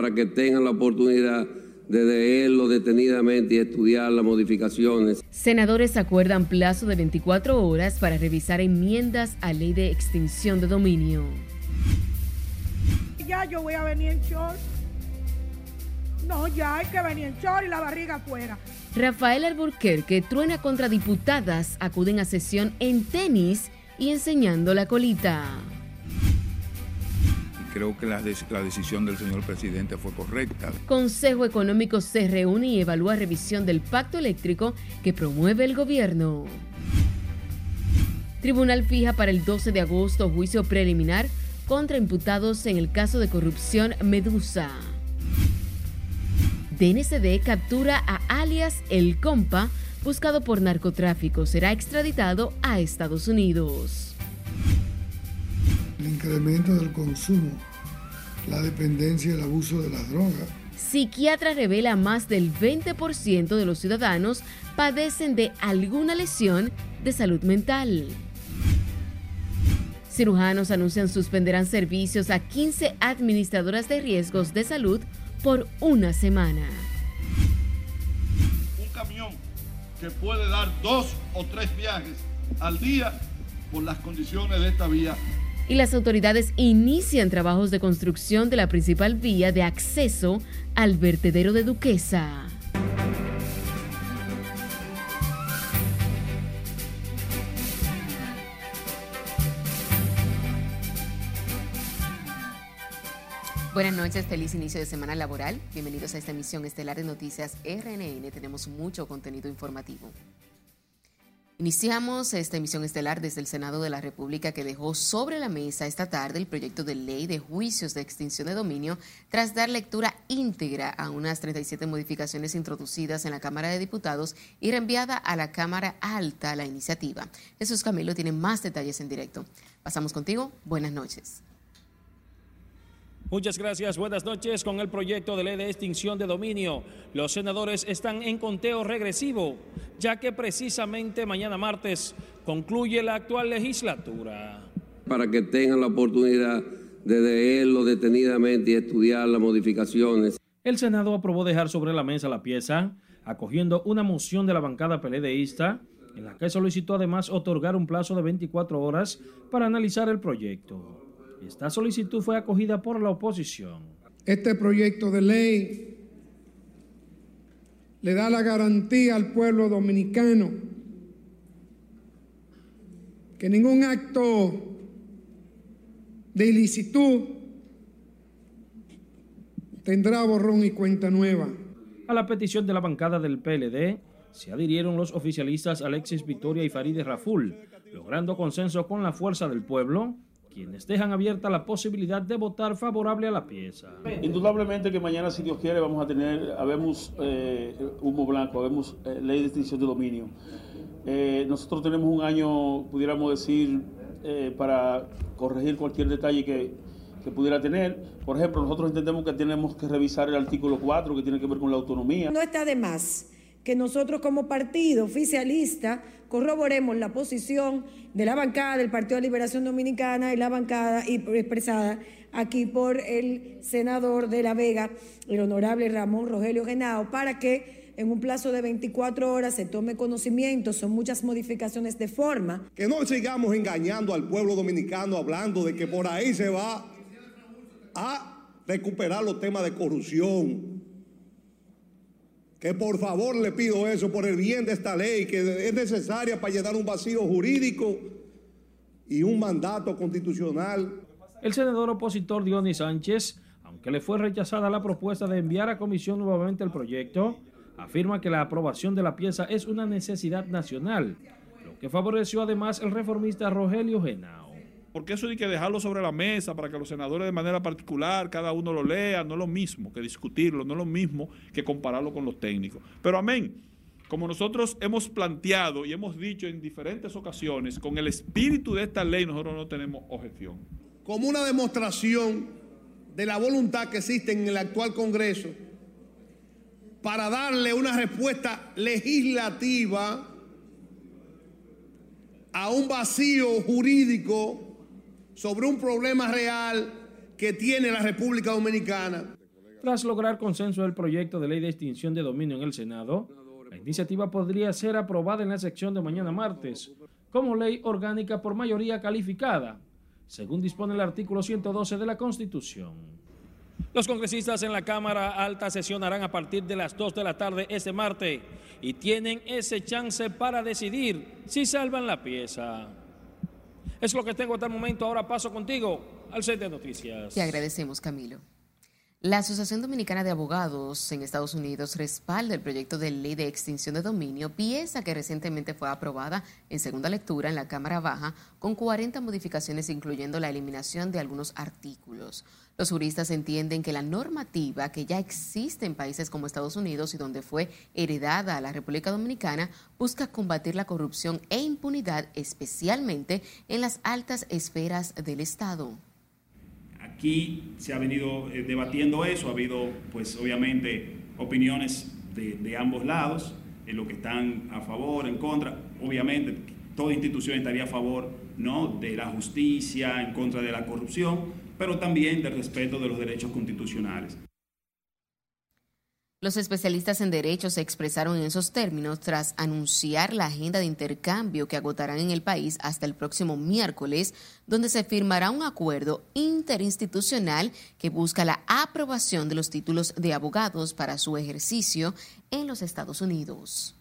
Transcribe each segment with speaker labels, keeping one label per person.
Speaker 1: para que tengan la oportunidad de leerlo detenidamente y estudiar las modificaciones.
Speaker 2: Senadores acuerdan plazo de 24 horas para revisar enmiendas a ley de extinción de dominio.
Speaker 3: Ya yo voy a venir en short. No, ya hay que venir en short y la barriga afuera.
Speaker 2: Rafael Alburquerque truena contra diputadas, acuden a sesión en tenis y enseñando la colita
Speaker 4: creo que la, decisión del señor presidente fue correcta.
Speaker 2: Consejo Económico se reúne y evalúa revisión del pacto eléctrico que promueve el gobierno. Tribunal fija para el 12 de agosto juicio preliminar contra imputados en el caso de corrupción Medusa. DNCD captura a alias El Compa, buscado por narcotráfico. Será extraditado a Estados Unidos
Speaker 5: el incremento del consumo, la dependencia y el abuso de las drogas.
Speaker 2: Psiquiatra revela más del 20% de los ciudadanos padecen de alguna lesión de salud mental. Cirujanos anuncian suspenderán servicios a 15 administradoras de riesgos de salud por una semana.
Speaker 6: Un camión que puede dar dos o tres viajes al día por las condiciones de esta vía
Speaker 2: y las autoridades inician trabajos de construcción de la principal vía de acceso al vertedero de Duquesa. Buenas noches, feliz inicio de semana laboral. Bienvenidos a esta emisión estelar de Noticias RNN. Tenemos mucho contenido informativo. Iniciamos esta emisión estelar desde el Senado de la República que dejó sobre la mesa esta tarde el proyecto de ley de juicios de extinción de dominio tras dar lectura íntegra a unas 37 modificaciones introducidas en la Cámara de Diputados y reenviada a la Cámara Alta la iniciativa. Jesús Camilo tiene más detalles en directo. Pasamos contigo. Buenas noches.
Speaker 7: Muchas gracias. Buenas noches. Con el proyecto de ley de extinción de dominio, los senadores están en conteo regresivo, ya que precisamente mañana martes concluye la actual legislatura.
Speaker 1: Para que tengan la oportunidad de leerlo detenidamente y estudiar las modificaciones.
Speaker 7: El Senado aprobó dejar sobre la mesa la pieza, acogiendo una moción de la bancada PLDista, en la que solicitó además otorgar un plazo de 24 horas para analizar el proyecto. Esta solicitud fue acogida por la oposición.
Speaker 5: Este proyecto de ley le da la garantía al pueblo dominicano que ningún acto de ilicitud tendrá borrón y cuenta nueva.
Speaker 7: A la petición de la bancada del PLD se adhirieron los oficialistas Alexis Victoria y Farideh Raful, logrando consenso con la fuerza del pueblo quienes dejan abierta la posibilidad de votar favorable a la pieza.
Speaker 8: Indudablemente que mañana, si Dios quiere, vamos a tener, habemos eh, humo blanco, habemos eh, ley de extinción de dominio. Eh, nosotros tenemos un año, pudiéramos decir, para corregir cualquier detalle que, que pudiera tener. Por ejemplo, nosotros entendemos que tenemos que revisar el artículo 4 que tiene que ver con la autonomía.
Speaker 3: No está de más que nosotros como partido oficialista corroboremos la posición de la bancada del Partido de Liberación Dominicana y la bancada expresada aquí por el senador de La Vega, el honorable Ramón Rogelio Genao, para que en un plazo de 24 horas se tome conocimiento, son muchas modificaciones de forma.
Speaker 9: Que no sigamos engañando al pueblo dominicano hablando de que por ahí se va a recuperar los temas de corrupción, que por favor le pido eso por el bien de esta ley, que es necesaria para llenar un vacío jurídico y un mandato constitucional.
Speaker 7: El senador opositor Dionis Sánchez, aunque le fue rechazada la propuesta de enviar a comisión nuevamente el proyecto, afirma que la aprobación de la pieza es una necesidad nacional, lo que favoreció además el reformista Rogelio Genao
Speaker 10: porque eso hay que dejarlo sobre la mesa para que los senadores de manera particular, cada uno lo lea, no es lo mismo que discutirlo, no es lo mismo que compararlo con los técnicos. Pero amén, como nosotros hemos planteado y hemos dicho en diferentes ocasiones, con el espíritu de esta ley nosotros no tenemos objeción.
Speaker 9: Como una demostración de la voluntad que existe en el actual Congreso para darle una respuesta legislativa a un vacío jurídico sobre un problema real que tiene la República Dominicana.
Speaker 7: Tras lograr consenso del proyecto de ley de extinción de dominio en el Senado, la iniciativa podría ser aprobada en la sección de mañana martes como ley orgánica por mayoría calificada, según dispone el artículo 112 de la Constitución. Los congresistas en la Cámara Alta sesionarán a partir de las 2 de la tarde este martes y tienen ese chance para decidir si salvan la pieza. Es lo que tengo hasta el momento. Ahora paso contigo al set de noticias.
Speaker 2: Te agradecemos, Camilo. La Asociación Dominicana de Abogados en Estados Unidos respalda el proyecto de ley de extinción de dominio, pieza que recientemente fue aprobada en segunda lectura en la Cámara Baja con 40 modificaciones incluyendo la eliminación de algunos artículos. Los juristas entienden que la normativa que ya existe en países como Estados Unidos y donde fue heredada a la República Dominicana busca combatir la corrupción e impunidad especialmente en las altas esferas del Estado.
Speaker 11: Aquí se ha venido eh, debatiendo eso, ha habido pues obviamente opiniones de, ambos lados, en lo que están a favor, en contra. Obviamente toda institución estaría a favor ¿no? de la justicia, en contra de la corrupción, pero también del respeto de los derechos constitucionales.
Speaker 2: Los especialistas en derecho se expresaron en esos términos tras anunciar la agenda de intercambio que agotarán en el país hasta el próximo miércoles, donde se firmará un acuerdo interinstitucional que busca la aprobación de los títulos de abogados para su ejercicio en los Estados Unidos.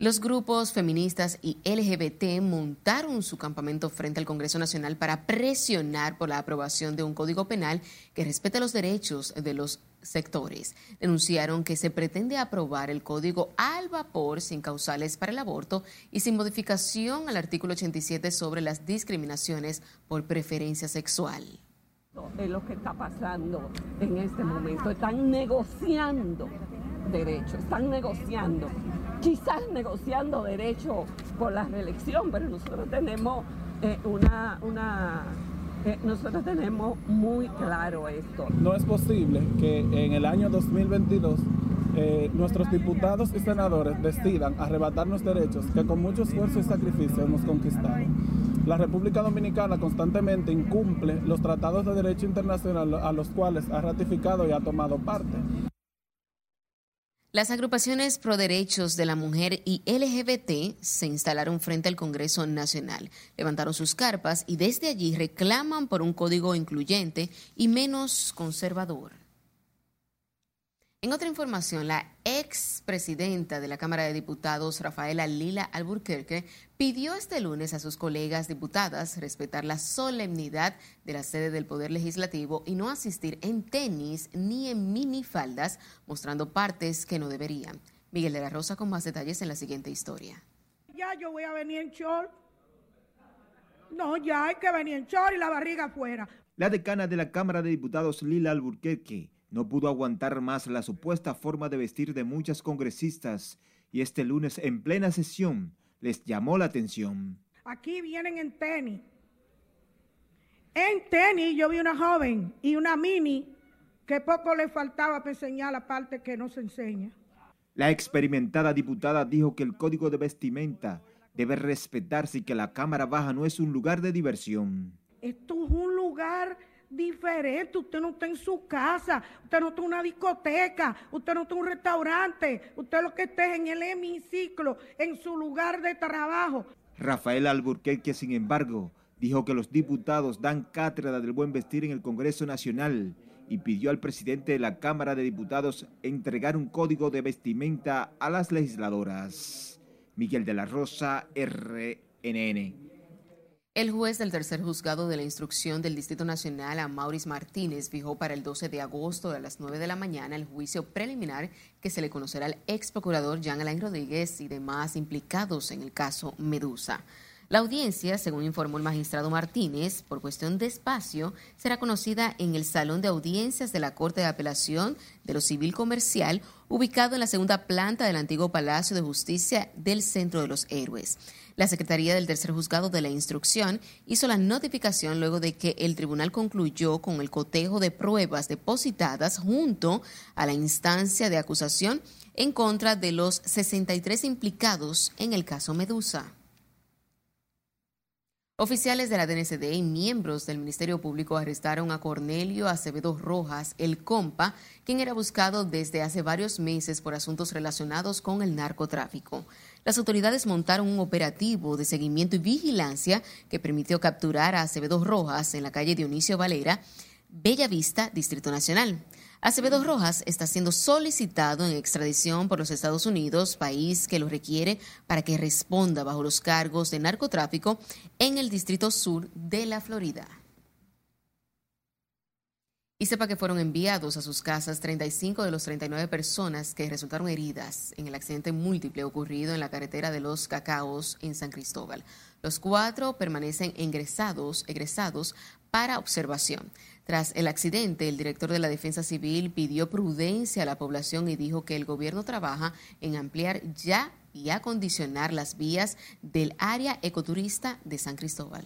Speaker 2: Los grupos feministas y LGBT montaron su campamento frente al Congreso Nacional para presionar por la aprobación de un código penal que respete los derechos de los sectores. Denunciaron que se pretende aprobar el código al vapor sin causales para el aborto y sin modificación al artículo 87 sobre las discriminaciones por preferencia sexual.
Speaker 12: Es lo que está pasando en este momento. Están negociando derechos, están negociando quizás negociando derecho por la reelección, pero nosotros tenemos eh, una, una eh, nosotros tenemos muy claro esto.
Speaker 13: No es posible que en el año 2022 eh, nuestros diputados y senadores decidan arrebatarnos derechos que con mucho esfuerzo y sacrificio hemos conquistado. La República Dominicana constantemente incumple los tratados de derecho internacional a los cuales ha ratificado y ha tomado parte.
Speaker 2: Las agrupaciones pro derechos de la mujer y LGBT se instalaron frente al Congreso Nacional, levantaron sus carpas y desde allí reclaman por un código incluyente y menos conservador. En otra información, la ex presidenta de la Cámara de Diputados, Rafaela Lila Alburquerque, pidió este lunes a sus colegas diputadas respetar la solemnidad de la sede del Poder Legislativo y no asistir en tenis ni en minifaldas, mostrando partes que no deberían. Miguel de la Rosa con más detalles en la siguiente historia.
Speaker 14: Ya yo voy a venir en short. No, ya hay que venir en short y la barriga afuera.
Speaker 15: La decana de la Cámara de Diputados, Lila Alburquerque, no pudo aguantar más la supuesta forma de vestir de muchas congresistas y este lunes en plena sesión les llamó la atención.
Speaker 14: Aquí vienen en tenis. En tenis yo vi una joven y una mini que poco le faltaba para enseñar la parte que no se enseña.
Speaker 15: La experimentada diputada dijo que el código de vestimenta debe respetarse y que la Cámara Baja no es un lugar de diversión.
Speaker 14: Esto es un lugar diferente. Usted no está en su casa, usted no está en una discoteca, usted no está en un restaurante, usted lo que esté es en el hemiciclo, en su lugar de trabajo.
Speaker 15: Rafael Alburquerque, sin embargo, dijo que los diputados dan cátedra del buen vestir en el Congreso Nacional y pidió al presidente de la Cámara de Diputados entregar un código de vestimenta a las legisladoras. Miguel de la Rosa, RNN.
Speaker 2: El juez del tercer juzgado de la instrucción del Distrito Nacional, a Maurice Martínez, fijó para el 12 de agosto a las 9 de la mañana el juicio preliminar que se le conocerá al ex procurador Jean Alain Rodríguez y demás implicados en el caso Medusa. La audiencia, según informó el magistrado Martínez, por cuestión de espacio, será conocida en el Salón de Audiencias de la Corte de Apelación de lo Civil Comercial, ubicado en la segunda planta del antiguo Palacio de Justicia del Centro de los Héroes. La Secretaría del Tercer Juzgado de la Instrucción hizo la notificación luego de que el tribunal concluyó con el cotejo de pruebas depositadas junto a la instancia de acusación en contra de los 63 implicados en el caso Medusa. Oficiales de la DNCD y miembros del Ministerio Público arrestaron a Cornelio Acevedo Rojas, el compa, quien era buscado desde hace varios meses por asuntos relacionados con el narcotráfico. Las autoridades montaron un operativo de seguimiento y vigilancia que permitió capturar a Acevedo Rojas en la calle Dionisio Valera, Bella Vista, Distrito Nacional. Acevedo Rojas está siendo solicitado en extradición por los Estados Unidos, país que lo requiere para que responda bajo los cargos de narcotráfico en el Distrito Sur de la Florida. Y sepa que fueron enviados a sus casas 35 de los 39 personas que resultaron heridas en el accidente múltiple ocurrido en la carretera de los Cacaos en San Cristóbal. Los cuatro permanecen ingresados, egresados para observación. Tras el accidente, el director de la Defensa Civil pidió prudencia a la población y dijo que el gobierno trabaja en ampliar ya y acondicionar las vías del área ecoturista de San Cristóbal.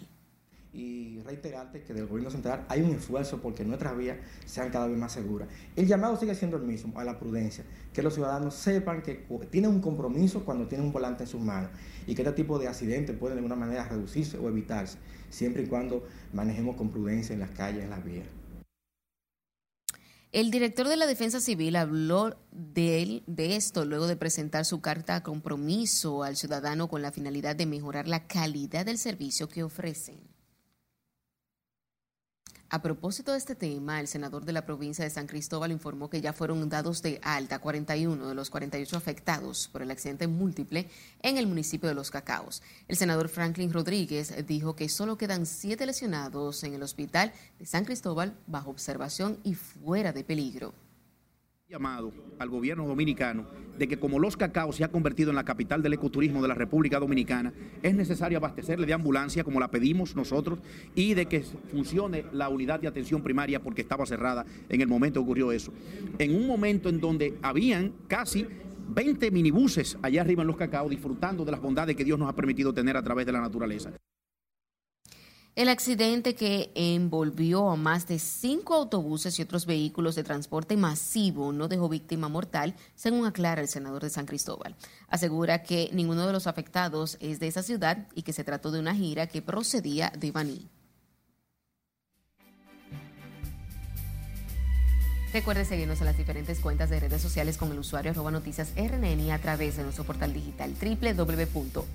Speaker 16: Y reiterarte que del gobierno central hay un esfuerzo porque nuestras vías sean cada vez más seguras. El llamado sigue siendo el mismo, a la prudencia, que los ciudadanos sepan que tienen un compromiso cuando tienen un volante en sus manos y que este tipo de accidentes pueden de alguna manera reducirse o evitarse, siempre y cuando manejemos con prudencia en las calles, en las vías.
Speaker 2: El director de la Defensa Civil habló de, él, de esto luego de presentar su carta a compromiso al ciudadano con la finalidad de mejorar la calidad del servicio que ofrecen. A propósito de este tema, el senador de la provincia de San Cristóbal informó que ya fueron dados de alta 41 de los 48 afectados por el accidente múltiple en el municipio de Los Cacaos. El senador Franklin Rodríguez dijo que solo quedan siete lesionados en el hospital de San Cristóbal bajo observación y fuera de peligro
Speaker 17: llamado al gobierno dominicano de que como Los Cacao se ha convertido en la capital del ecoturismo de la República Dominicana, es necesario abastecerle de ambulancia como la pedimos nosotros y de que funcione la unidad de atención primaria porque estaba cerrada en el momento que ocurrió eso. En un momento en donde habían casi 20 minibuses allá arriba en Los Cacao disfrutando de las bondades que Dios nos ha permitido tener a través de la naturaleza.
Speaker 2: El accidente que envolvió a más de cinco autobuses y otros vehículos de transporte masivo no dejó víctima mortal, según aclara el senador de San Cristóbal. Asegura que ninguno de los afectados es de esa ciudad y que se trató de una gira que procedía de Baní. Recuerde seguirnos en las diferentes cuentas de redes sociales con el usuario arroba noticias RNN a través de nuestro portal digital www.rnn.com.do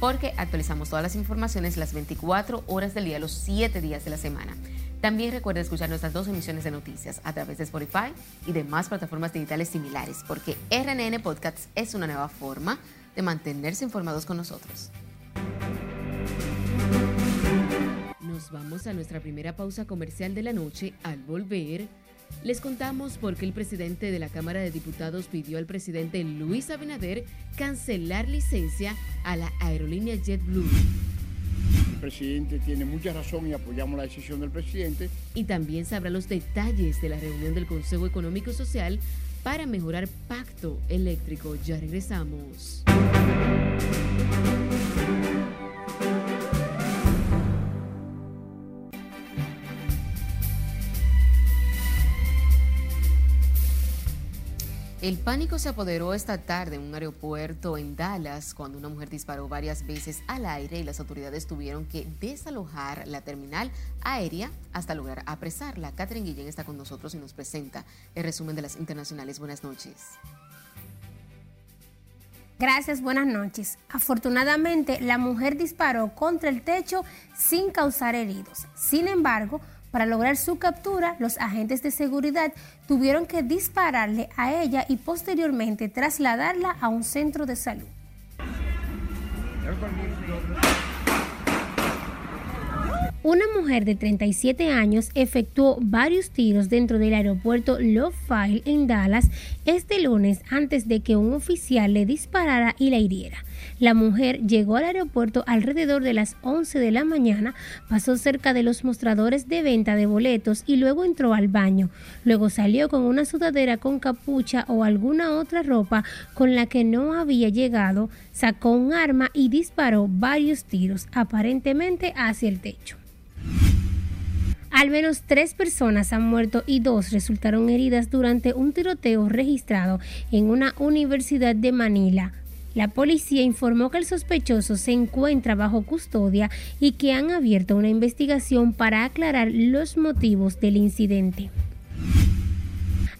Speaker 2: porque actualizamos todas las informaciones las 24 horas del día, los 7 días de la semana. También recuerde escuchar nuestras dos emisiones de noticias a través de Spotify y demás plataformas digitales similares, porque RNN Podcasts es una nueva forma de mantenerse informados con nosotros. Nos vamos a nuestra primera pausa comercial de la noche. Al volver, les contamos por qué el presidente de la Cámara de Diputados pidió al presidente Luis Abinader cancelar licencia a la aerolínea JetBlue.
Speaker 18: El presidente tiene mucha razón y apoyamos la decisión del presidente.
Speaker 2: Y también sabrá los detalles de la reunión del Consejo Económico y Social para mejorar pacto eléctrico. Ya regresamos. El pánico se apoderó esta tarde en un aeropuerto en Dallas cuando una mujer disparó varias veces al aire y las autoridades tuvieron que desalojar la terminal aérea hasta lograr apresarla. Catherine Guillén está con nosotros y nos presenta el resumen de las internacionales. Buenas noches.
Speaker 19: Gracias, buenas noches. Afortunadamente, la mujer disparó contra el techo sin causar heridos. Sin embargo, para lograr su captura, los agentes de seguridad tuvieron que dispararle a ella y posteriormente trasladarla a un centro de salud. Una mujer de 37 años efectuó varios tiros dentro del aeropuerto Love File en Dallas este lunes antes de que un oficial le disparara y la hiriera. La mujer llegó al aeropuerto alrededor de las 11 de la mañana, pasó cerca de los mostradores de venta de boletos y luego entró al baño. Luego salió con una sudadera con capucha o alguna otra ropa con la que no había llegado, sacó un arma y disparó varios tiros, aparentemente hacia el techo. Al menos tres personas han muerto y dos resultaron heridas durante un tiroteo registrado en una universidad de Manila, La policía informó que el sospechoso se encuentra bajo custodia y que han abierto una investigación para aclarar los motivos del incidente.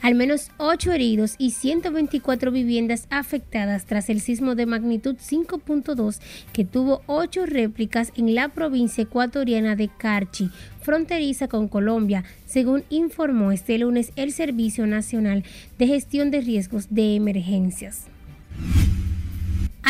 Speaker 19: Al menos 8 heridos y 124 viviendas afectadas tras el sismo de magnitud 5.2 que tuvo 8 réplicas en la provincia ecuatoriana de Carchi, fronteriza con Colombia, según informó este lunes el Servicio Nacional de Gestión de Riesgos de Emergencias.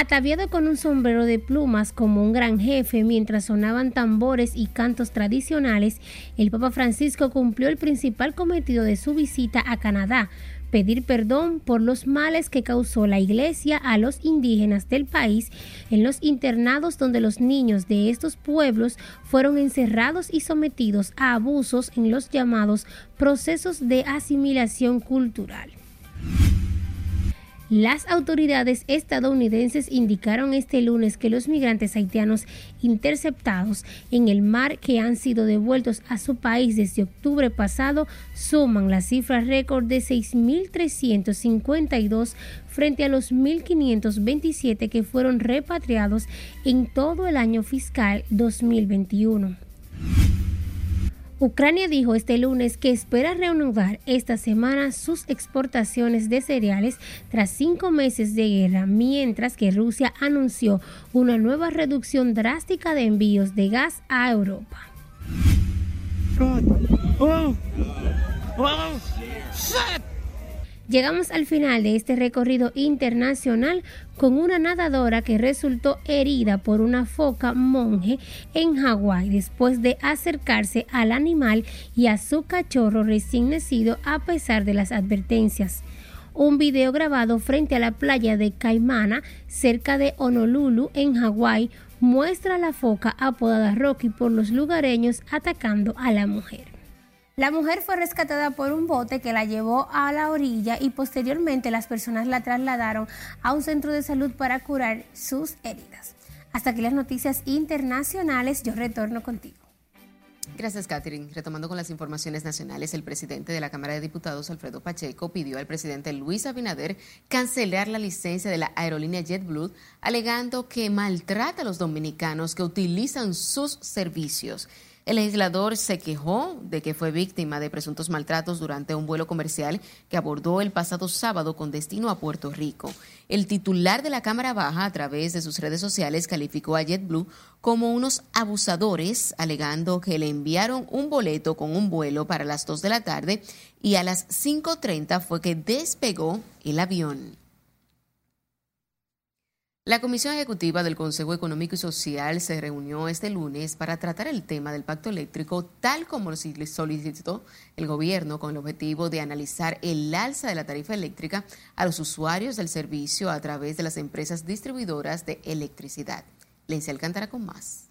Speaker 19: Ataviado con un sombrero de plumas como un gran jefe mientras sonaban tambores y cantos tradicionales, el Papa Francisco cumplió el principal cometido de su visita a Canadá, pedir perdón por los males que causó la Iglesia a los indígenas del país en los internados donde los niños de estos pueblos fueron encerrados y sometidos a abusos en los llamados procesos de asimilación cultural. Las autoridades estadounidenses indicaron este lunes que los migrantes haitianos interceptados en el mar que han sido devueltos a su país desde octubre pasado suman la cifra récord de 6.352 frente a los 1.527 que fueron repatriados en todo el año fiscal 2021. Ucrania dijo este lunes que espera reanudar esta semana sus exportaciones de cereales tras cinco meses de guerra, mientras que Rusia anunció una nueva reducción drástica de envíos de gas a Europa. Oh. Oh. Llegamos al final de este recorrido internacional con una nadadora que resultó herida por una foca monje en Hawái después de acercarse al animal y a su cachorro recién nacido a pesar de las advertencias. Un video grabado frente a la playa de Caimana, cerca de Honolulu, en Hawái, muestra a la foca apodada Rocky por los lugareños atacando a la mujer. La mujer fue rescatada por un bote que la llevó a la orilla y posteriormente las personas la trasladaron a un centro de salud para curar sus heridas. Hasta aquí las noticias internacionales, yo retorno contigo.
Speaker 2: Gracias, Catherine. Retomando con las informaciones nacionales, el presidente de la Cámara de Diputados, Alfredo Pacheco, pidió al presidente Luis Abinader cancelar la licencia de la aerolínea JetBlue, alegando que maltrata a los dominicanos que utilizan sus servicios. El legislador se quejó de que fue víctima de presuntos maltratos durante un vuelo comercial que abordó el pasado sábado con destino a Puerto Rico. El titular de la Cámara Baja, a través de sus redes sociales, calificó a JetBlue como unos abusadores, alegando que le enviaron un boleto con un vuelo para las 2 de la tarde y a las 5.30 fue que despegó el avión. La Comisión Ejecutiva del Consejo Económico y Social se reunió este lunes para tratar el tema del pacto eléctrico tal como lo solicitó el gobierno con el objetivo de analizar el alza de la tarifa eléctrica a los usuarios del servicio a través de las empresas distribuidoras de electricidad. Lencia Alcántara con más.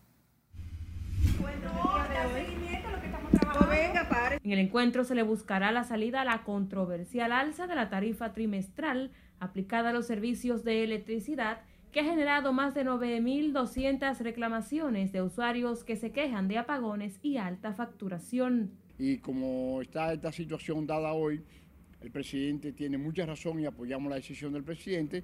Speaker 20: En el encuentro se le buscará la salida a la controversial alza de la tarifa trimestral aplicada a los servicios de electricidad que ha generado más de 9.200 reclamaciones de usuarios que se quejan de apagones y alta facturación.
Speaker 18: Y como está esta situación dada hoy, el presidente tiene mucha razón y apoyamos la decisión del presidente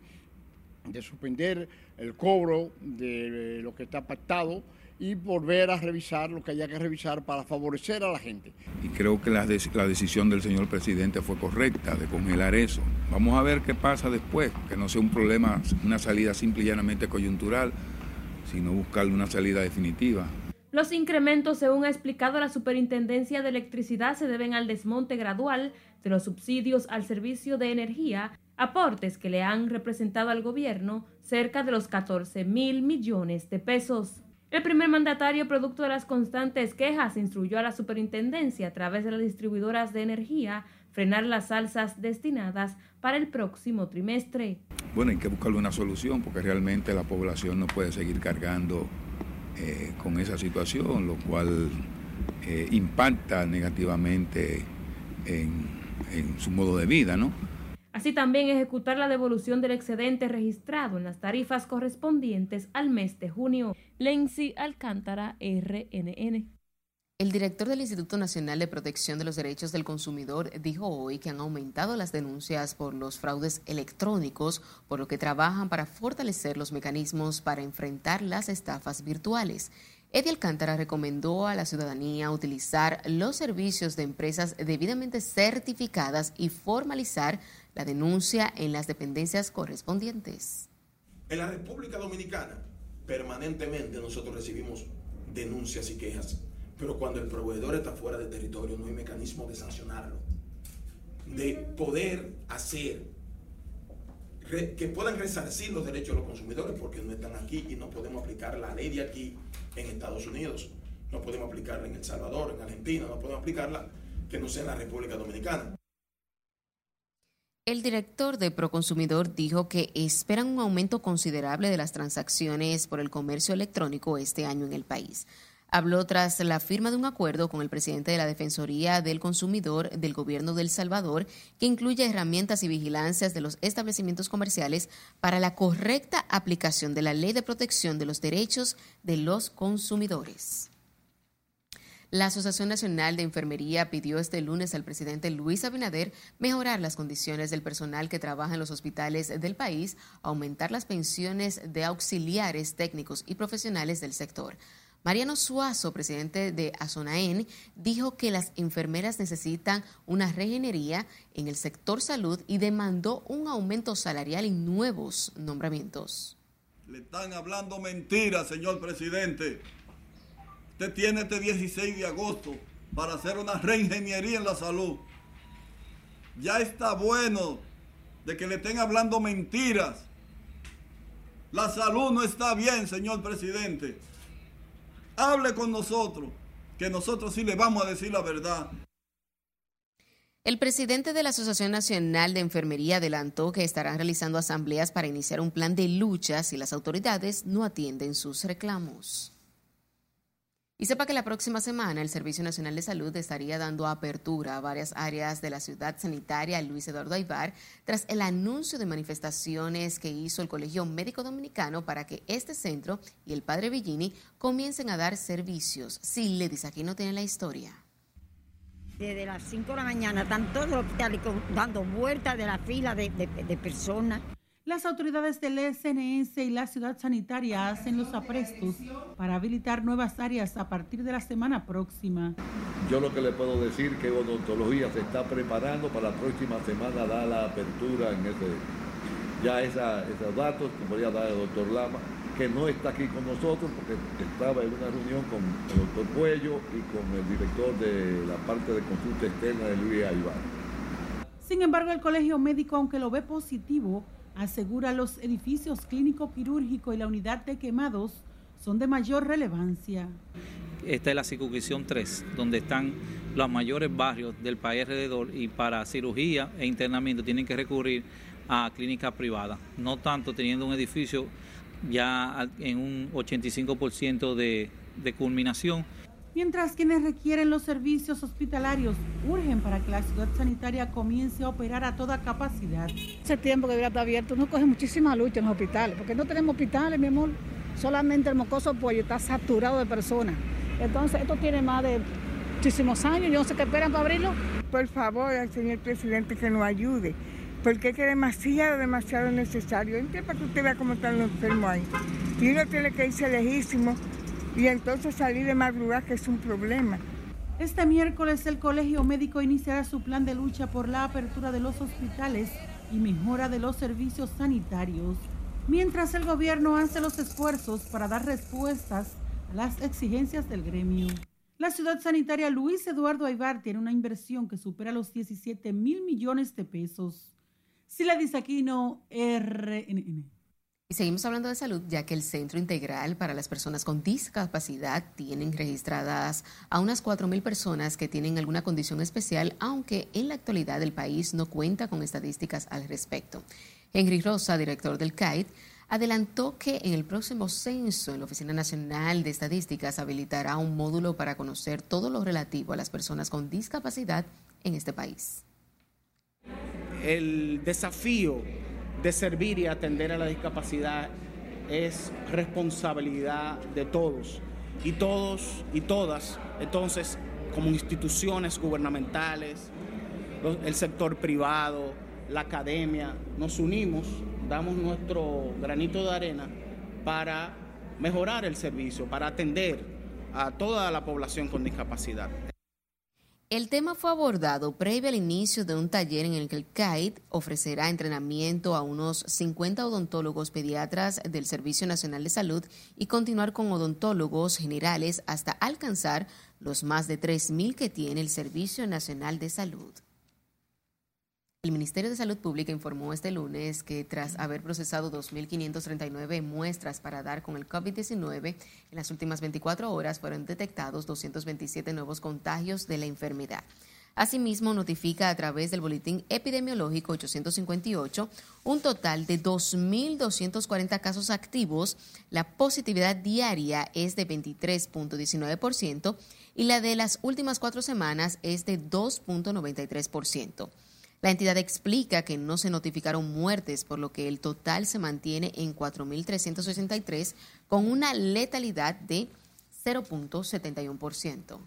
Speaker 18: de suspender el cobro de lo que está pactado y volver a revisar lo que haya que revisar para favorecer a la gente.
Speaker 4: Y creo que la, la, decisión del señor presidente fue correcta de congelar eso. Vamos a ver qué pasa después, que no sea un problema, una salida simple y llanamente coyuntural, sino buscarle una salida definitiva.
Speaker 20: Los incrementos, según ha explicado la Superintendencia de Electricidad, se deben al desmonte gradual de los subsidios al servicio de energía, aportes que le han representado al gobierno cerca de los 14 mil millones de pesos. El primer mandatario, producto de las constantes quejas, instruyó a la superintendencia a través de las distribuidoras de energía frenar las alzas destinadas para el próximo trimestre.
Speaker 4: Bueno, hay que buscarle una solución porque realmente la población no puede seguir cargando eh, con esa situación, lo cual eh, impacta negativamente en, en su modo de vida, ¿no?
Speaker 20: Así también ejecutar la devolución del excedente registrado en las tarifas correspondientes al mes de junio. Lenzi Alcántara, RNN.
Speaker 2: El director del Instituto Nacional de Protección de los Derechos del Consumidor dijo hoy que han aumentado las denuncias por los fraudes electrónicos, por lo que trabajan para fortalecer los mecanismos para enfrentar las estafas virtuales. Eddie Alcántara recomendó a la ciudadanía utilizar los servicios de empresas debidamente certificadas y formalizar la denuncia en las dependencias correspondientes.
Speaker 21: En la República Dominicana, permanentemente nosotros recibimos denuncias y quejas pero cuando el proveedor está fuera de territorio no hay mecanismo de sancionarlo. De poder hacer que puedan resarcir los derechos de los consumidores porque no están aquí y no podemos aplicar la ley de aquí en Estados Unidos. No podemos aplicarla en El Salvador, en Argentina, no podemos aplicarla que no sea en la República Dominicana.
Speaker 2: El director de Proconsumidor dijo que esperan un aumento considerable de las transacciones por el comercio electrónico este año en el país habló tras la firma de un acuerdo con el presidente de la Defensoría del Consumidor del Gobierno del Salvador, que incluye herramientas y vigilancias de los establecimientos comerciales para la correcta aplicación de la Ley de Protección de los Derechos de los Consumidores. La Asociación Nacional de Enfermería pidió este lunes al presidente Luis Abinader mejorar las condiciones del personal que trabaja en los hospitales del país, aumentar las pensiones de auxiliares técnicos y profesionales del sector. Mariano Suazo, presidente de Azonaen, dijo que las enfermeras necesitan una regenería en el sector salud y demandó un aumento salarial y nuevos nombramientos.
Speaker 22: Le están hablando mentiras, señor presidente. Usted tiene este 16 de agosto para hacer una reingeniería en la salud. Ya está bueno de que le estén hablando mentiras. La salud no está bien, señor presidente hable con nosotros, que nosotros sí le vamos a decir la verdad.
Speaker 2: El presidente de la Asociación Nacional de Enfermería adelantó que estarán realizando asambleas para iniciar un plan de lucha si las autoridades no atienden sus reclamos. Y sepa que la próxima semana el Servicio Nacional de Salud estaría dando apertura a varias áreas de la ciudad sanitaria Luis Eduardo Aybar tras el anuncio de manifestaciones que hizo el Colegio Médico Dominicano para que este centro y el Padre Villini comiencen a dar servicios. Si le dice aquí no tiene la historia.
Speaker 23: Desde las 5 de la mañana están todos los hospitales dando vueltas de la fila de personas.
Speaker 24: Las autoridades del SNS y la ciudad sanitaria hacen los aprestos para habilitar nuevas áreas a partir de la semana próxima.
Speaker 25: Yo lo que le puedo decir es que odontología se está preparando para la próxima semana dar la apertura en ese. Ya esos datos que podría dar el doctor Lama, que no está aquí con nosotros porque estaba en una reunión con el doctor Cuello y con el director de la parte de consulta externa de Luis Aybar.
Speaker 24: Sin embargo, el colegio médico, aunque lo ve positivo, asegura los edificios clínico quirúrgico y la unidad de quemados son de mayor relevancia.
Speaker 4: Esta es la circunscripción 3, donde están los mayores barrios del país alrededor y para cirugía e internamiento tienen que recurrir a clínicas privadas, no tanto teniendo un edificio ya en un 85% de, de culminación
Speaker 24: mientras quienes requieren los servicios hospitalarios urgen para que la ciudad sanitaria comience a operar a toda capacidad.
Speaker 26: Ese tiempo que debería estar abierto no coge muchísima lucha en los hospitales, porque no tenemos hospitales, mi amor. Solamente el mocoso pollo está saturado de personas. Entonces, esto tiene más de muchísimos años, yo no sé qué esperan para abrirlo.
Speaker 27: Por favor, al señor presidente que nos ayude, porque es que demasiado, demasiado necesario. Entiende para que usted vea cómo están los enfermos ahí. Y uno tiene que irse lejísimo y entonces salir de madrugada que es un problema.
Speaker 24: Este miércoles el Colegio Médico iniciará su plan de lucha por la apertura de los hospitales y mejora de los servicios sanitarios, mientras el gobierno hace los esfuerzos para dar respuestas a las exigencias del gremio. La ciudad sanitaria Luis Eduardo Aybar tiene una inversión que supera los 17 mil millones de pesos. Sila Disaquino, RNN.
Speaker 2: Seguimos hablando de salud, ya que el Centro Integral para las Personas con Discapacidad tienen registradas a unas 4.000 personas que tienen alguna condición especial, aunque en la actualidad el país no cuenta con estadísticas al respecto. Henry Rosa, director del CAID, adelantó que en el próximo censo en la Oficina Nacional de Estadísticas habilitará un módulo para conocer todo lo relativo a las personas con discapacidad en este país.
Speaker 28: El desafío de servir y atender a la discapacidad es responsabilidad de todos.
Speaker 29: y todos y todas, entonces, como instituciones gubernamentales, el sector privado, la academia, nos unimos, damos nuestro granito de arena para mejorar el servicio, para atender a toda la población con discapacidad.
Speaker 2: El tema fue abordado previo al inicio de un taller en el que el CAIT ofrecerá entrenamiento a unos 50 odontólogos pediatras del Servicio Nacional de Salud y continuar con odontólogos generales hasta alcanzar los más de 3.000 que tiene el Servicio Nacional de Salud. El Ministerio de Salud Pública informó este lunes que tras haber procesado 2.539 muestras para dar con el COVID-19, en las últimas 24 horas fueron detectados 227 nuevos contagios de la enfermedad. Asimismo, notifica a través del Boletín Epidemiológico 858 un total de 2.240 casos activos. La positividad diaria es de 23.19% y la de las últimas cuatro semanas es de 2.93%. La entidad explica que no se notificaron muertes, por lo que el total se mantiene en 4.363 con una letalidad de 0.71%.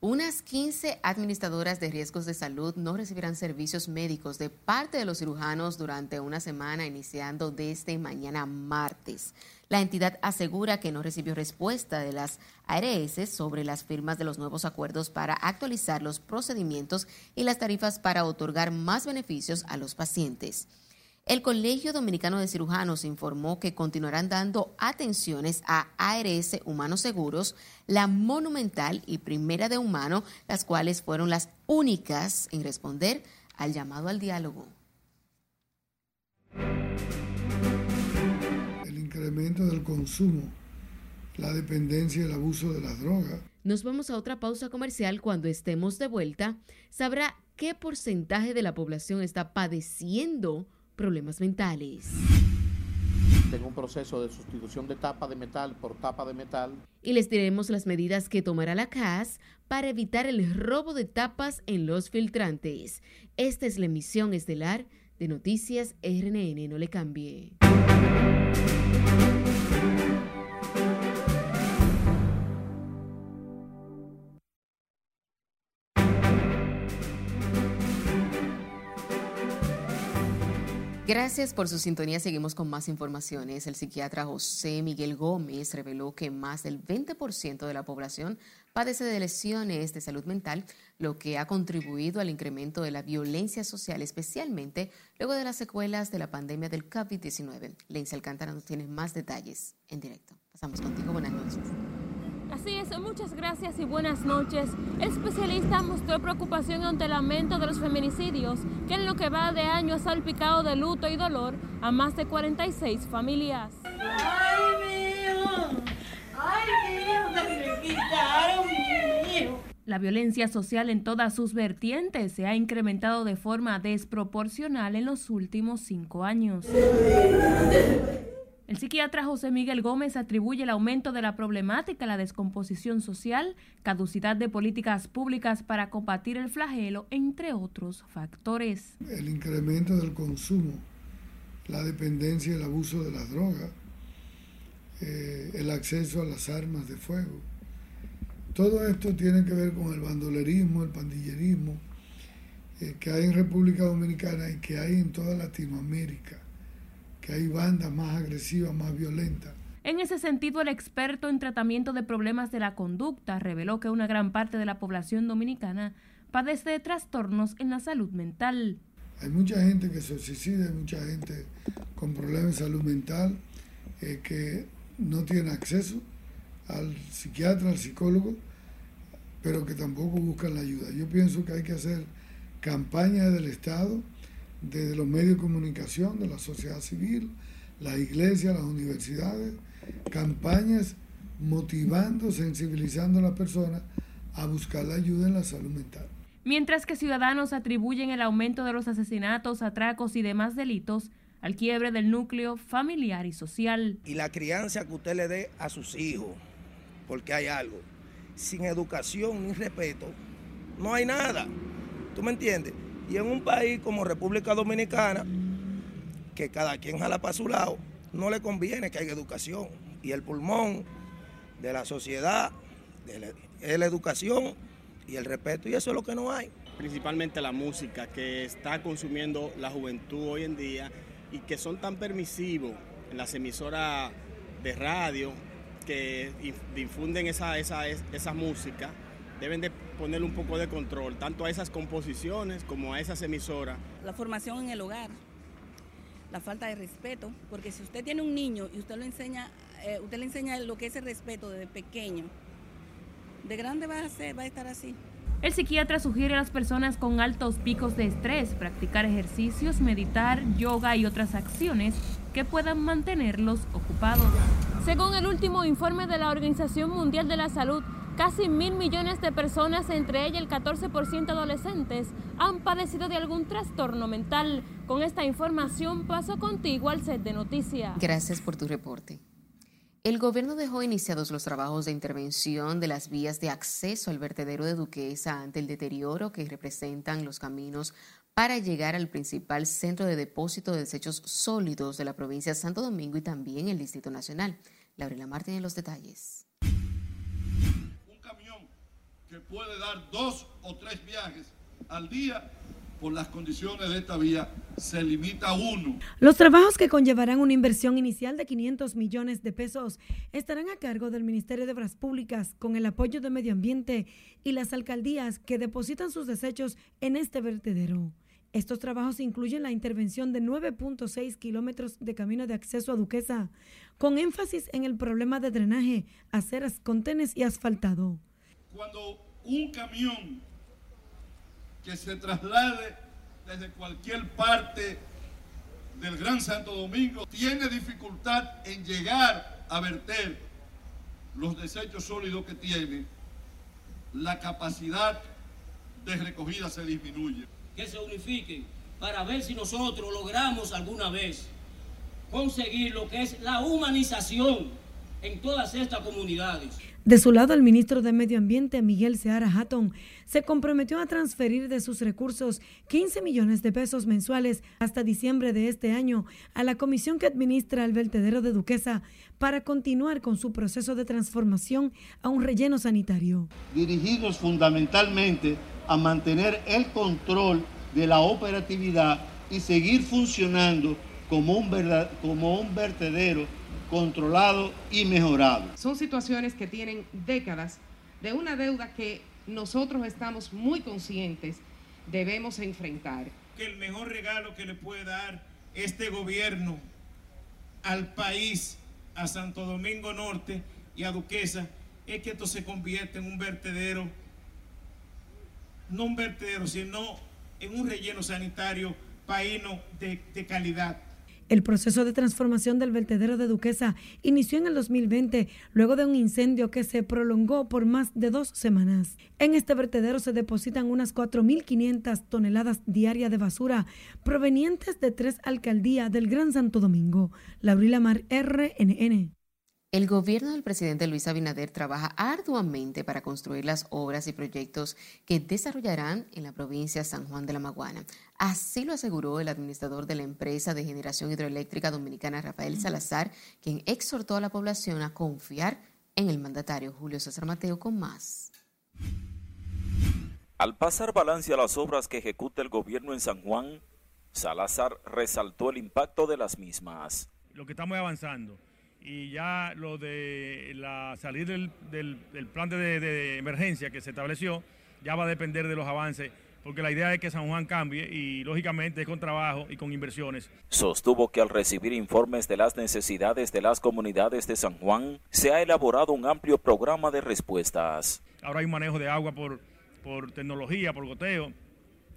Speaker 2: Unas 15 administradoras de riesgos de salud no recibirán servicios médicos de parte de los cirujanos durante una semana iniciando desde mañana martes. La entidad asegura que no recibió respuesta de las ARS sobre las firmas de los nuevos acuerdos para actualizar los procedimientos y las tarifas para otorgar más beneficios a los pacientes. El Colegio Dominicano de Cirujanos informó que continuarán dando atenciones a ARS Humanos Seguros, la Monumental y Primera de Humano, las cuales fueron las únicas en responder al llamado al diálogo.
Speaker 30: incremento del consumo, la dependencia y el abuso de las drogas.
Speaker 2: Nos vamos a otra pausa comercial. Cuando estemos de vuelta, sabrá qué porcentaje de la población está padeciendo problemas mentales.
Speaker 17: Tengo un proceso de sustitución de tapa de metal por tapa de metal.
Speaker 2: Y les diremos las medidas que tomará la CAS para evitar el robo de tapas en los filtrantes. Esta es la emisión estelar de Noticias RNN. No le cambie. Gracias por su sintonía. Seguimos con más informaciones. El psiquiatra José Miguel Gómez reveló que más del 20% de la población padece de lesiones de salud mental, lo que ha contribuido al incremento de la violencia social, especialmente luego de las secuelas de la pandemia del COVID-19. Lencia Alcántara nos tiene más detalles en directo. Pasamos contigo. Buenas noches.
Speaker 20: Así es, muchas gracias y buenas noches. El especialista mostró preocupación ante el aumento de los feminicidios, que en lo que va de año ha salpicado de luto y dolor a más de 46 familias. ¡Ay, mío! ¡Ay, mío! quitaron mío! La violencia social en todas sus vertientes se ha incrementado de forma desproporcional en los últimos cinco años. El psiquiatra José Miguel Gómez atribuye el aumento de la problemática a la descomposición social, caducidad de políticas públicas para combatir el flagelo, entre otros factores.
Speaker 30: El incremento del consumo, la dependencia y el abuso de las drogas, eh, el acceso a las armas de fuego. Todo esto tiene que ver con el bandolerismo, el pandillerismo eh, que hay en República Dominicana y que hay en toda Latinoamérica hay bandas más agresivas, más violentas.
Speaker 20: En ese sentido, el experto en tratamiento de problemas de la conducta reveló que una gran parte de la población dominicana padece de trastornos en la salud mental.
Speaker 30: Hay mucha gente que se suicida, hay mucha gente con problemas de salud mental eh, que no tiene acceso al psiquiatra, al psicólogo, pero que tampoco buscan la ayuda. Yo pienso que hay que hacer campañas del Estado desde los medios de comunicación, de la sociedad civil, las iglesias, las universidades, campañas motivando, sensibilizando a las personas a buscar la ayuda en la salud mental.
Speaker 20: Mientras que ciudadanos atribuyen el aumento de los asesinatos, atracos y demás delitos al quiebre del núcleo familiar y social.
Speaker 31: Y la crianza que usted le dé a sus hijos, porque hay algo, sin educación ni respeto, no hay nada. ¿Tú me entiendes? Y en un país como República Dominicana, que cada quien jala para su lado, no le conviene que haya educación. Y el pulmón de la sociedad, es la educación y el respeto, y eso es lo que no hay.
Speaker 29: Principalmente la música que está consumiendo la juventud hoy en día y que son tan permisivos en las emisoras de radio que difunden esa, esa, esa música, deben de ponerle un poco de control, tanto a esas composiciones como a esas emisoras.
Speaker 32: La formación en el hogar, la falta de respeto, porque si usted tiene un niño y usted lo enseña, eh, usted le enseña lo que es el respeto desde pequeño, de grande va a ser, va a estar así.
Speaker 20: El psiquiatra sugiere a las personas con altos picos de estrés practicar ejercicios, meditar, yoga y otras acciones que puedan mantenerlos ocupados. Según el último informe de la Organización Mundial de la Salud, casi mil millones de personas, entre ellas el 14% adolescentes, han padecido de algún trastorno mental. Con esta información paso contigo al set de noticias.
Speaker 2: Gracias por tu reporte. El gobierno dejó iniciados los trabajos de intervención de las vías de acceso al vertedero de Duquesa ante el deterioro que representan los caminos para llegar al principal centro de depósito de desechos sólidos de la provincia de Santo Domingo y también el Distrito Nacional. Laurela Martín en los detalles.
Speaker 6: Que puede dar dos o tres viajes al día por las condiciones de esta vía, se limita a uno.
Speaker 33: Los trabajos que conllevarán una inversión inicial de 500 millones de pesos estarán a cargo del Ministerio de Obras Públicas con el apoyo de Medio Ambiente y las alcaldías que depositan sus desechos en este vertedero. Estos trabajos incluyen la intervención de 9.6 kilómetros de camino de acceso a Duquesa, con énfasis en el problema de drenaje, aceras, contenes y asfaltado.
Speaker 6: Cuando un camión que se traslade desde cualquier parte del Gran Santo Domingo tiene dificultad en llegar a verter los desechos sólidos que tiene, la capacidad de recogida se disminuye.
Speaker 34: Que se unifiquen para ver si nosotros logramos alguna vez conseguir lo que es la humanización en todas estas comunidades.
Speaker 33: De su lado, el ministro de Medio Ambiente, Miguel Seara Hatton, se comprometió a transferir de sus recursos 15 millones de pesos mensuales hasta diciembre de este año a la comisión que administra el vertedero de Duquesa para continuar con su proceso de transformación a un relleno sanitario.
Speaker 35: Dirigidos fundamentalmente a mantener el control de la operatividad y seguir funcionando como un, verdad, como un vertedero controlado y mejorado.
Speaker 36: Son situaciones que tienen décadas de una deuda que nosotros estamos muy conscientes debemos enfrentar.
Speaker 37: Que el mejor regalo que le puede dar este gobierno al país, a Santo Domingo Norte y a Duquesa, es que esto se convierta en un vertedero, no un vertedero, sino en un relleno sanitario paíno de, de calidad.
Speaker 33: El proceso de transformación del vertedero de Duquesa inició en el 2020, luego de un incendio que se prolongó por más de dos semanas. En este vertedero se depositan unas 4.500 toneladas diarias de basura provenientes de tres alcaldías del Gran Santo Domingo. Laurila Mar, RNN.
Speaker 2: El gobierno del presidente Luis Abinader trabaja arduamente para construir las obras y proyectos que desarrollarán en la provincia de San Juan de la Maguana. Así lo aseguró el administrador de la empresa de generación hidroeléctrica dominicana, Rafael Salazar, quien exhortó a la población a confiar en el mandatario Julio César Mateo con más.
Speaker 38: Al pasar balance a las obras que ejecuta el gobierno en San Juan, Salazar resaltó el impacto de las mismas.
Speaker 39: Lo que estamos avanzando y ya lo de la salir del, plan de, emergencia que se estableció ya va a depender de los avances porque la idea es que San Juan cambie y lógicamente con trabajo y con inversiones.
Speaker 38: Sostuvo que al recibir informes de las necesidades de las comunidades de San Juan, se ha elaborado un amplio programa de respuestas.
Speaker 39: Ahora hay un manejo de agua por, por tecnología, por goteo,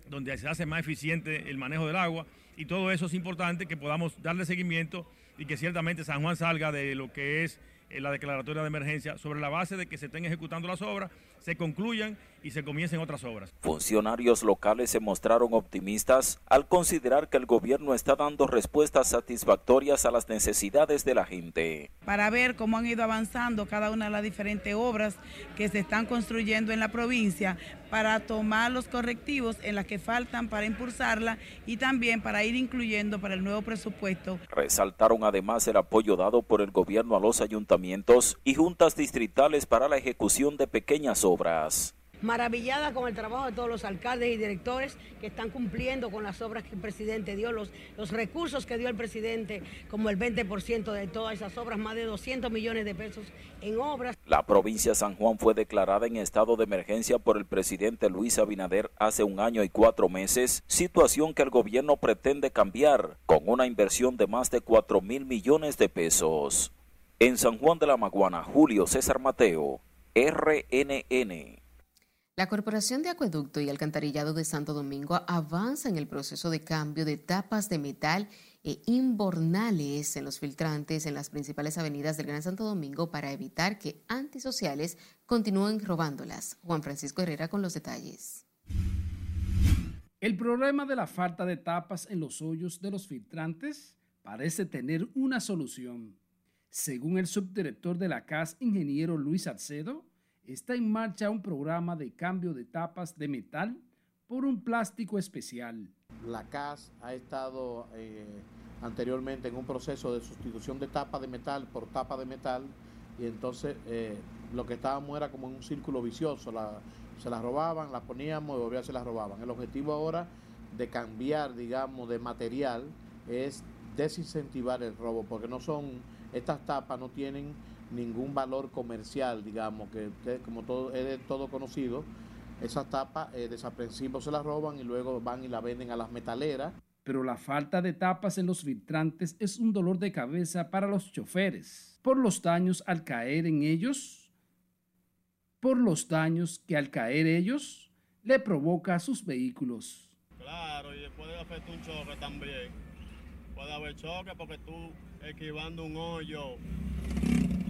Speaker 39: donde se hace más eficiente el manejo del agua y todo eso es importante que podamos darle seguimiento y que ciertamente San Juan salga de lo que es eh, la declaratoria de emergencia sobre la base de que se estén ejecutando las obras, se concluyan y se comiencen otras obras.
Speaker 38: Funcionarios locales se mostraron optimistas al considerar que el gobierno está dando respuestas satisfactorias a las necesidades de la gente.
Speaker 23: Para ver cómo han ido avanzando cada una de las diferentes obras que se están construyendo en la provincia, para tomar los correctivos en las que faltan para impulsarla y también para ir incluyendo para el nuevo presupuesto.
Speaker 38: Resaltaron además el apoyo dado por el gobierno a los ayuntamientos y juntas distritales para la ejecución de pequeñas obras
Speaker 40: maravillada con el trabajo de todos los alcaldes y directores que están cumpliendo con las obras que el presidente dio, los, los recursos que dio el presidente, como el 20% de todas esas obras, más de 200 millones de pesos en obras.
Speaker 38: La provincia de San Juan fue declarada en estado de emergencia por el presidente Luis Abinader hace un año y cuatro meses, situación que el gobierno pretende cambiar con una inversión de más de 4 mil millones de pesos. En San Juan de la Maguana, Julio César Mateo, RNN.
Speaker 2: La Corporación de Acueducto y Alcantarillado de Santo Domingo avanza en el proceso de cambio de tapas de metal e inbornales en los filtrantes en las principales avenidas del Gran Santo Domingo para evitar que antisociales continúen robándolas. Juan Francisco Herrera con los detalles.
Speaker 41: El problema de la falta de tapas en los hoyos de los filtrantes parece tener una solución. Según el subdirector de la CAS, ingeniero Luis Acedo, está en marcha un programa de cambio de tapas de metal por un plástico especial.
Speaker 35: La CAS ha estado eh, anteriormente en un proceso de sustitución de tapa de metal por tapa de metal y entonces eh, lo que estábamos era como en un círculo vicioso, se las robaban, las poníamos y volvían se las robaban. El objetivo ahora de cambiar, digamos, de material es desincentivar el robo, porque no son, estas tapas no tienen ningún valor comercial, digamos, que, como todo es todo conocido, esas tapas eh, desaprensivos se las roban y luego van y la venden a las metaleras.
Speaker 41: Pero la falta de tapas en los filtrantes es un dolor de cabeza para los choferes, por los daños al caer en ellos, por los daños que al caer ellos le provoca a sus vehículos.
Speaker 42: Claro, y puede afectar un choque también. Puede haber choque porque tú esquivando un hoyo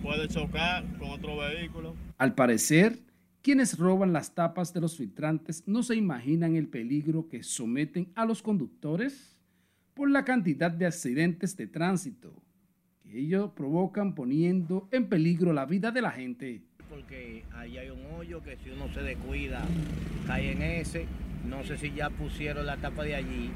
Speaker 42: puede chocar con otro vehículo.
Speaker 41: Al parecer, quienes roban las tapas de los filtrantes no se imaginan el peligro que someten a los conductores por la cantidad de accidentes de tránsito que ellos provocan poniendo en peligro la vida de la gente.
Speaker 43: Porque ahí hay un hoyo que si uno se descuida cae en ese. No sé si ya pusieron la tapa de allí,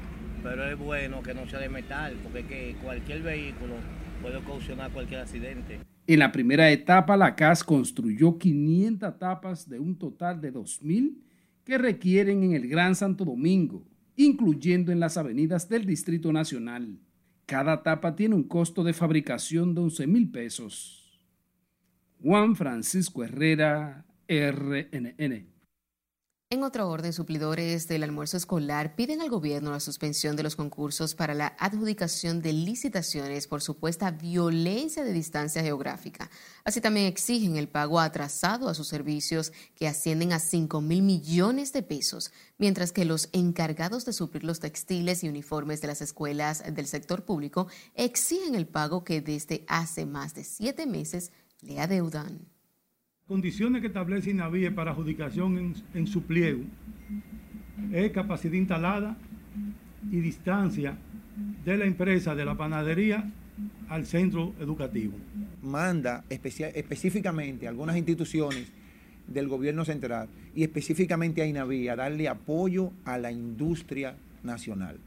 Speaker 43: pero es bueno que no sea de metal, porque que cualquier vehículo puede ocasionar cualquier accidente.
Speaker 41: En la primera etapa, la CAS construyó 500 tapas de un total de 2.000 que requieren en el Gran Santo Domingo, incluyendo en las avenidas del Distrito Nacional. Cada tapa tiene un costo de fabricación de 11 mil pesos. Juan Francisco Herrera, RNN.
Speaker 2: En otro orden, suplidores del almuerzo escolar piden al gobierno la suspensión de los concursos para la adjudicación de licitaciones por supuesta violencia de distancia geográfica. Así también exigen el pago atrasado a sus servicios que ascienden a 5 mil millones de pesos, mientras que los encargados de suplir los textiles y uniformes de las escuelas del sector público exigen el pago que desde hace más de siete meses le adeudan
Speaker 44: condiciones que establece INAVIE para adjudicación en, su pliego es capacidad instalada y distancia de la empresa de la panadería al centro educativo.
Speaker 45: Manda específicamente a algunas instituciones del gobierno central y específicamente a INAVIE a darle apoyo a la industria nacional.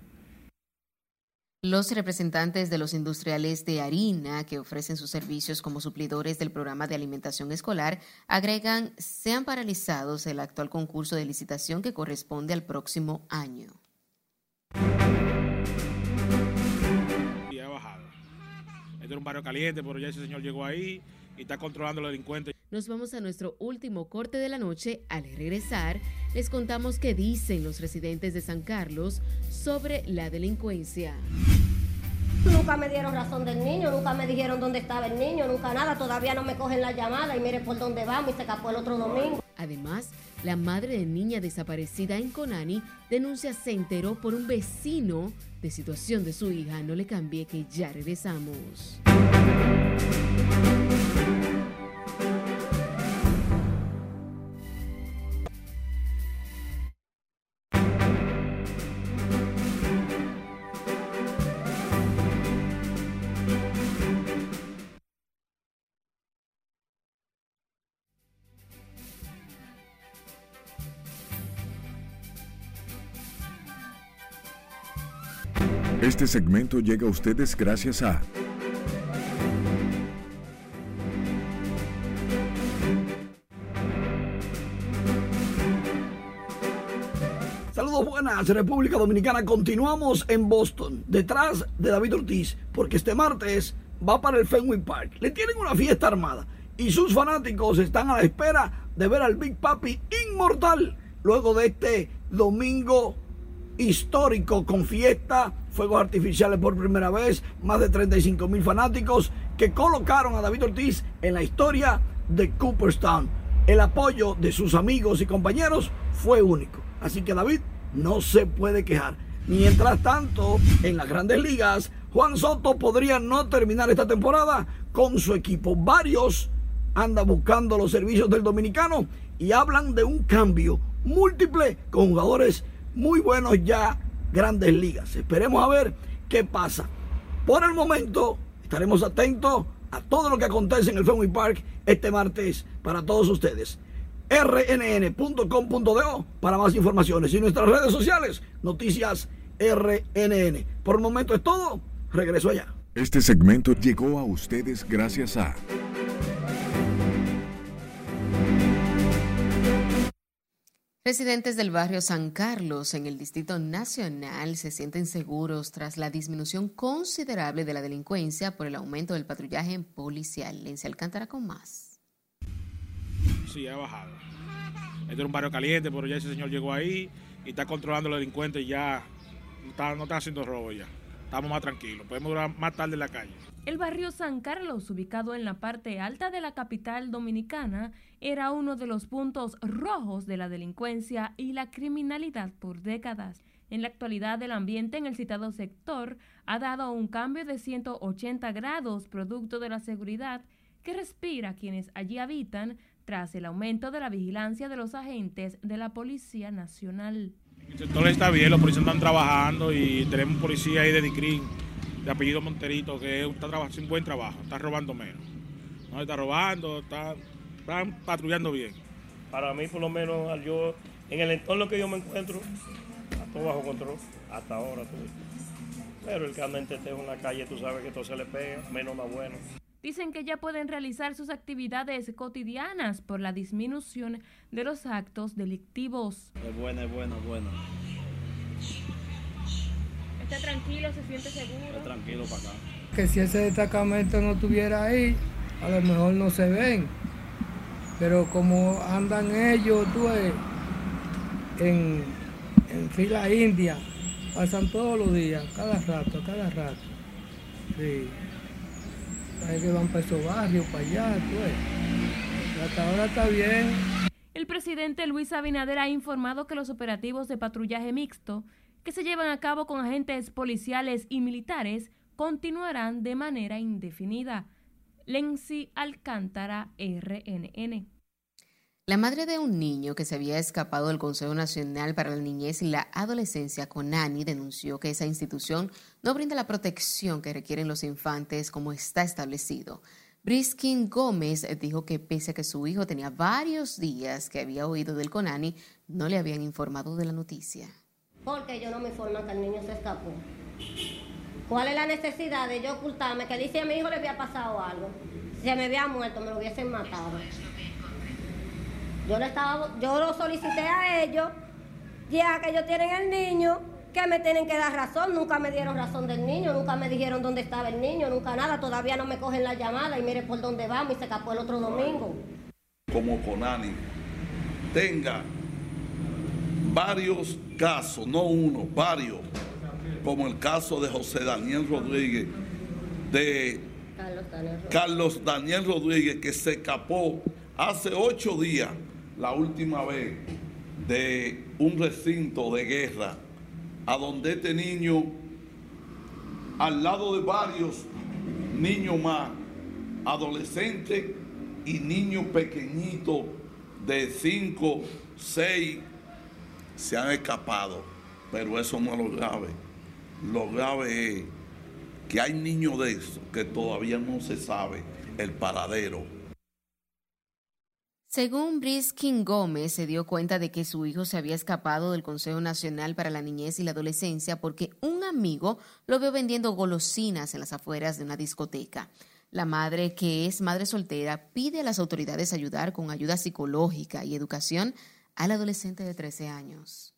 Speaker 2: Los representantes de los industriales de harina que ofrecen sus servicios como suplidores del programa de alimentación escolar agregan sean paralizados el actual concurso de licitación que corresponde al próximo año.
Speaker 46: Y ha bajado. Este era un barrio caliente, pero ya ese señor llegó ahí y está controlando a los delincuentes.
Speaker 2: Nos vamos a nuestro último corte de la noche. Al regresar, les contamos qué dicen los residentes de San Carlos sobre la delincuencia.
Speaker 47: Nunca me dieron razón del niño, nunca me dijeron dónde estaba el niño, nunca nada. Todavía no me cogen la llamada y mire por dónde vamos y se escapó el otro domingo.
Speaker 2: Además, la madre de niña desaparecida en Conani denuncia se enteró por un vecino de situación de su hija. No le cambie que ya regresamos.
Speaker 48: Este segmento llega a ustedes gracias a...
Speaker 49: Saludos buenas, República Dominicana. Continuamos en Boston, detrás de David Ortiz, porque este martes va para el Fenway Park. Le tienen una fiesta armada y sus fanáticos están a la espera de ver al Big Papi inmortal luego de este domingo histórico con fiesta, fuegos artificiales por primera vez, más de 35 mil fanáticos que colocaron a David Ortiz en la historia de Cooperstown. El apoyo de sus amigos y compañeros fue único. Así que David no se puede quejar. Mientras tanto, en las grandes ligas, Juan Soto podría no terminar esta temporada con su equipo. Varios andan buscando los servicios del dominicano y hablan de un cambio múltiple con jugadores muy buenos ya grandes ligas. Esperemos a ver qué pasa. Por el momento estaremos atentos a todo lo que acontece en el Fenway Park este martes para todos ustedes rnn.com.do para más informaciones y nuestras redes sociales, noticias RNN. Por el momento es todo, regreso allá.
Speaker 48: Este segmento llegó a ustedes gracias a...
Speaker 2: Residentes del barrio San Carlos en el Distrito Nacional se sienten seguros tras la disminución considerable de la delincuencia por el aumento del patrullaje policial. Lencia Alcántara con más.
Speaker 46: Sí, ha bajado. Este era un barrio caliente, pero ya ese señor llegó ahí y está controlando a los delincuentes y ya está, no está haciendo robo ya. Estamos más tranquilos, podemos durar más tarde en la calle.
Speaker 20: El barrio San Carlos, ubicado en la parte alta de la capital dominicana, era uno de los puntos rojos de la delincuencia y la criminalidad por décadas. En la actualidad, el ambiente en el citado sector ha dado un cambio de 180 grados producto de la seguridad que respira quienes allí habitan tras el aumento de la vigilancia de los agentes de la Policía Nacional.
Speaker 46: El sector está bien, los policías están trabajando y tenemos un policía ahí de Dicrin, de apellido Monterito, que está haciendo un buen trabajo, está robando menos. No está robando, está, están patrullando bien.
Speaker 50: Para mí, por lo menos, yo en el entorno que yo me encuentro, está todo bajo control, hasta ahora. Pero el que anda en en la calle, tú sabes que todo se le pega, menos más bueno.
Speaker 20: Dicen que ya pueden realizar sus actividades cotidianas por la disminución de los actos delictivos.
Speaker 50: Es bueno, es bueno, es bueno.
Speaker 20: ¿Está tranquilo? ¿Se siente seguro?
Speaker 50: Está tranquilo para acá.
Speaker 51: Que si ese destacamento no estuviera ahí, a lo mejor no se ven. Pero como andan ellos, tú ves, en, en fila india, pasan todos los días, cada rato, cada rato. Sí. Hay que esos barrios, para allá, pues. Hasta ahora está bien.
Speaker 20: El presidente Luis Abinader ha informado que los operativos de patrullaje mixto que se llevan a cabo con agentes policiales y militares continuarán de manera indefinida. Lenzi Alcántara, RNN.
Speaker 2: La madre de un niño que se había escapado del Consejo Nacional para la Niñez y la Adolescencia, CONANI, denunció que esa institución no brinda la protección que requieren los infantes como está establecido. Briskin Gómez dijo que pese a que su hijo tenía varios días que había oído del CONANI, no le habían informado de la noticia.
Speaker 47: Porque yo no me informan que el niño se escapó. ¿Cuál es la necesidad de yo ocultarme? Que dice a mi hijo le había pasado algo. Si se me había muerto, me lo hubiesen matado. Yo, le estaba, yo lo solicité a ellos, ya que ellos tienen el niño, que me tienen que dar razón. Nunca me dieron razón del niño, nunca me dijeron dónde estaba el niño, nunca nada. Todavía no me cogen la llamada y mire por dónde vamos y se escapó el otro domingo.
Speaker 6: Como Conani tenga varios casos, no uno, varios, como el caso de José Daniel Rodríguez, de
Speaker 47: Carlos Daniel,
Speaker 6: Carlos Daniel Rodríguez, que se escapó hace ocho días, la última vez, de un recinto de guerra, a donde este niño, al lado de varios niños más, adolescentes y niños pequeñitos de 5, 6, se han escapado. Pero eso no es lo grave. Lo grave es que hay niños de esos que todavía no se sabe el paradero.
Speaker 2: Según Brice King Gómez, se dio cuenta de que su hijo se había escapado del Consejo Nacional para la Niñez y la Adolescencia porque un amigo lo vio vendiendo golosinas en las afueras de una discoteca. La madre, que es madre soltera, pide a las autoridades ayudar con ayuda psicológica y educación al adolescente de 13 años.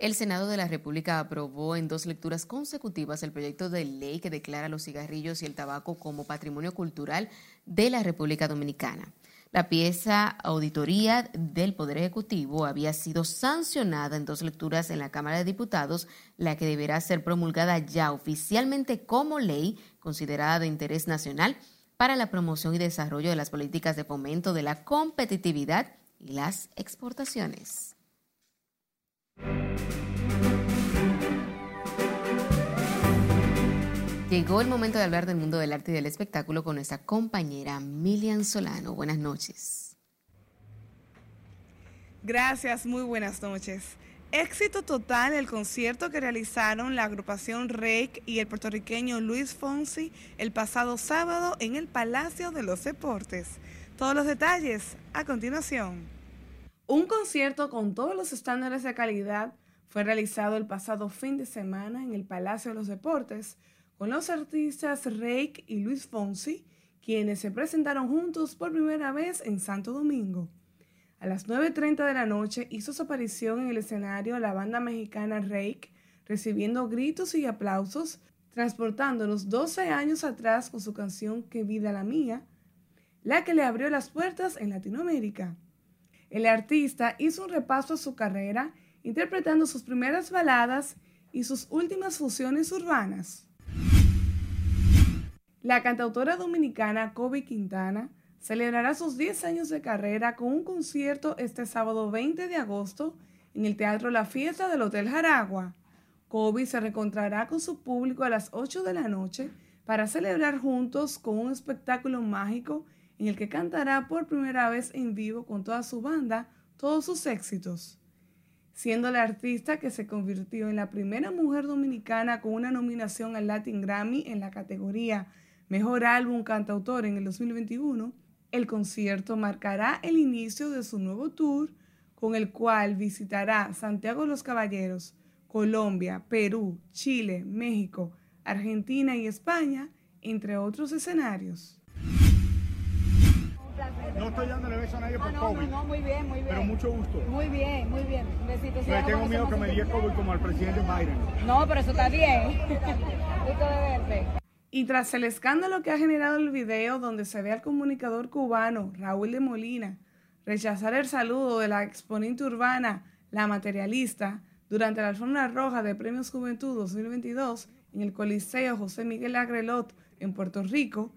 Speaker 2: El Senado de la República aprobó en dos lecturas consecutivas el proyecto de ley que declara los cigarrillos y el tabaco como patrimonio cultural de la República Dominicana. La pieza auditoría del Poder Ejecutivo había sido sancionada en dos lecturas en la Cámara de Diputados, la que deberá ser promulgada ya oficialmente como ley considerada de interés nacional para la promoción y desarrollo de las políticas de fomento de la competitividad y las exportaciones. Llegó el momento de hablar del mundo del arte y del espectáculo con nuestra compañera Milian Solano. Buenas noches.
Speaker 26: Gracias, muy buenas noches. Éxito total el concierto que realizaron la agrupación Rake y el puertorriqueño Luis Fonsi el pasado sábado en el Palacio de los Deportes. Todos los detalles a continuación. Un concierto con todos los estándares de calidad fue realizado el pasado fin de semana en el Palacio de los Deportes con los artistas Rake y Luis Fonsi, quienes se presentaron juntos por primera vez en Santo Domingo. A las 9.30 de la noche hizo su aparición en el escenario la banda mexicana Rake, recibiendo gritos y aplausos, transportándonos 12 años atrás con su canción Qué vida la mía, la que le abrió las puertas en Latinoamérica. El artista hizo un repaso a su carrera, interpretando sus primeras baladas y sus últimas fusiones urbanas. La cantautora dominicana Kobe Quintana celebrará sus 10 años de carrera con un concierto este sábado 20 de agosto en el Teatro La Fiesta del Hotel Jaragua. Kobe se reencontrará con su público a las 8 de la noche para celebrar juntos con un espectáculo mágico en el que cantará por primera vez en vivo con toda su banda todos sus éxitos. Siendo la artista que se convirtió en la primera mujer dominicana con una nominación al Latin Grammy en la categoría Mejor Álbum Cantautor en el 2021, el concierto marcará el inicio de su nuevo tour con el cual visitará Santiago los Caballeros, Colombia, Perú, Chile, México, Argentina y España, entre otros escenarios.
Speaker 52: No estoy dándole beso a nadie por
Speaker 53: Ah, no,
Speaker 52: COVID.
Speaker 53: no, no, muy bien, muy bien.
Speaker 52: Pero mucho gusto.
Speaker 53: Muy bien, muy bien. Besitos.
Speaker 52: Pero tengo miedo que me diga COVID como al presidente Biden.
Speaker 53: No, pero eso está bien. Gusto de verte.
Speaker 26: Y tras el escándalo que ha generado el video donde se ve al comunicador cubano Raúl de Molina rechazar el saludo de la exponente urbana La Materialista durante la alfombra roja de Premios Juventud 2022 en el Coliseo José Miguel Agrelot en Puerto Rico,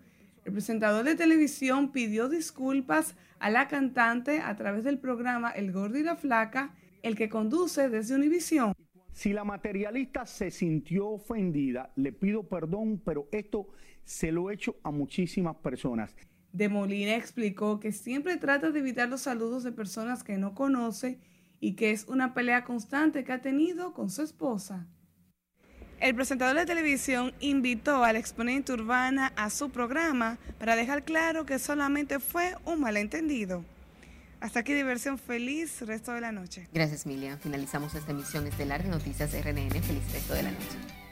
Speaker 26: el presentador de televisión pidió disculpas a la cantante a través del programa El Gordo y la Flaca, el que conduce desde Univisión.
Speaker 52: Si la materialista se sintió ofendida, le pido perdón, pero esto se lo he hecho a muchísimas personas.
Speaker 26: De Molina explicó que siempre trata de evitar los saludos de personas que no conoce y que es una pelea constante que ha tenido con su esposa. El presentador de televisión invitó a la exponente urbana a su programa para dejar claro que solamente fue un malentendido. Hasta aquí diversión feliz resto de la noche.
Speaker 2: Gracias, Milian. Finalizamos esta emisión estelar de Noticias RNN. Feliz resto de la noche.